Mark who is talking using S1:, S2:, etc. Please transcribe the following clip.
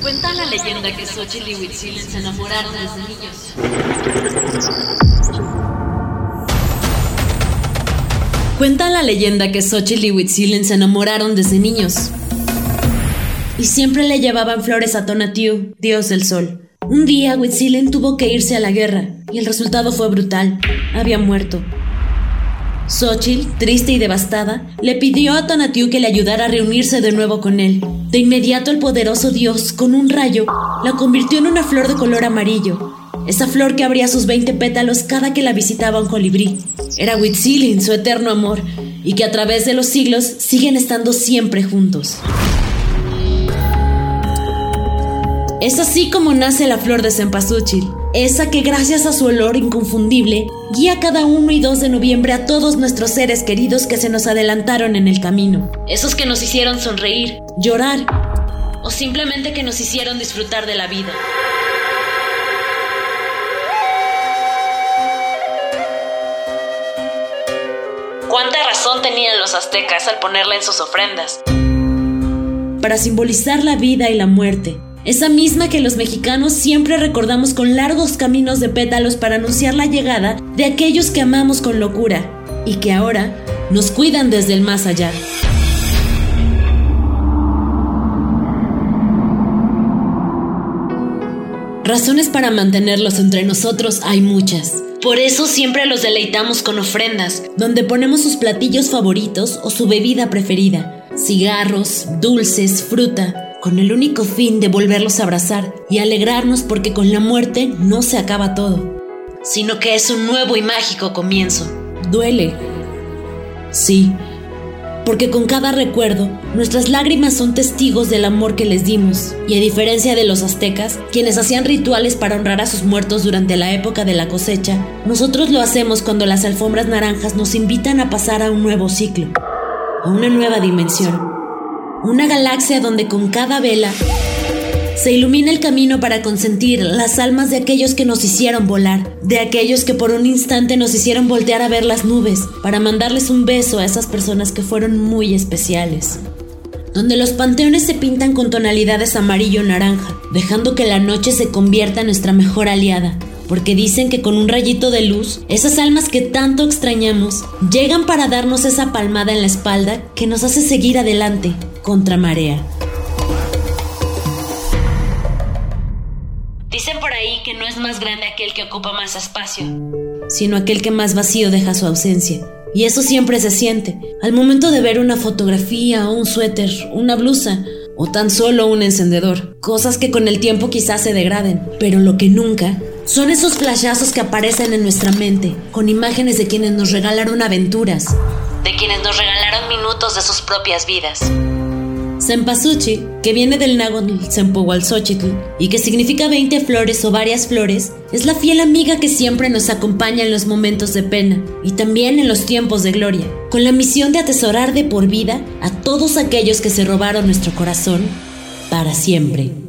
S1: Cuenta la leyenda que Xochitl y Huitzilen se enamoraron desde niños. Cuenta la leyenda que Xochitl y Huitzilen se enamoraron desde niños. Y siempre le llevaban flores a Tonatiuh, dios del sol. Un día Huitzilen tuvo que irse a la guerra y el resultado fue brutal. Había muerto. Xochitl, triste y devastada, le pidió a Tonatiuh que le ayudara a reunirse de nuevo con él. De inmediato el poderoso dios, con un rayo, la convirtió en una flor de color amarillo. Esa flor que abría sus 20 pétalos cada que la visitaba un colibrí. Era Huitzilin, su eterno amor, y que a través de los siglos siguen estando siempre juntos. Es así como nace la flor de cempasúchil, esa que gracias a su olor inconfundible guía cada 1 y 2 de noviembre a todos nuestros seres queridos que se nos adelantaron en el camino. Esos que nos hicieron sonreír, llorar o simplemente que nos hicieron disfrutar de la vida. ¿Cuánta razón tenían los aztecas al ponerla en sus ofrendas? Para simbolizar la vida y la muerte, esa misma que los mexicanos siempre recordamos con largos caminos de pétalos para anunciar la llegada de aquellos que amamos con locura y que ahora nos cuidan desde el más allá. Razones para mantenerlos entre nosotros hay muchas. Por eso siempre los deleitamos con ofrendas, donde ponemos sus platillos favoritos o su bebida preferida, cigarros, dulces, fruta, con el único fin de volverlos a abrazar y alegrarnos porque con la muerte no se acaba todo, sino que es un nuevo y mágico comienzo. Duele. Sí, porque con cada recuerdo nuestras lágrimas son testigos del amor que les dimos, y a diferencia de los aztecas, quienes hacían rituales para honrar a sus muertos durante la época de la cosecha, nosotros lo hacemos cuando las alfombras naranjas nos invitan a pasar a un nuevo ciclo, a una nueva dimensión una galaxia donde con cada vela se ilumina el camino para consentir las almas de aquellos que nos hicieron volar, de aquellos que por un instante nos hicieron voltear a ver las nubes, para mandarles un beso a esas personas que fueron muy especiales. Donde los panteones se pintan con tonalidades amarillo-naranja, dejando que la noche se convierta en nuestra mejor aliada, porque dicen que con un rayito de luz, esas almas que tanto extrañamos llegan para darnos esa palmada en la espalda que nos hace seguir adelante, contra marea. Dicen por ahí que no es más grande aquel que ocupa más espacio, sino aquel que más vacío deja su ausencia. Y eso siempre se siente al momento de ver una fotografía un suéter, una blusa o tan solo un encendedor. Cosas que con el tiempo quizás se degraden, pero lo que nunca son esos flashazos que aparecen en nuestra mente con imágenes de quienes nos regalaron aventuras, de quienes nos regalaron minutos de sus propias vidas. Cempasúchil, que viene del náhuatl Xochitl y que significa 20 flores o varias flores, es la fiel amiga que siempre nos acompaña en los momentos de pena y también en los tiempos de gloria, con la misión de atesorar de por vida a todos aquellos que se robaron nuestro corazón para siempre.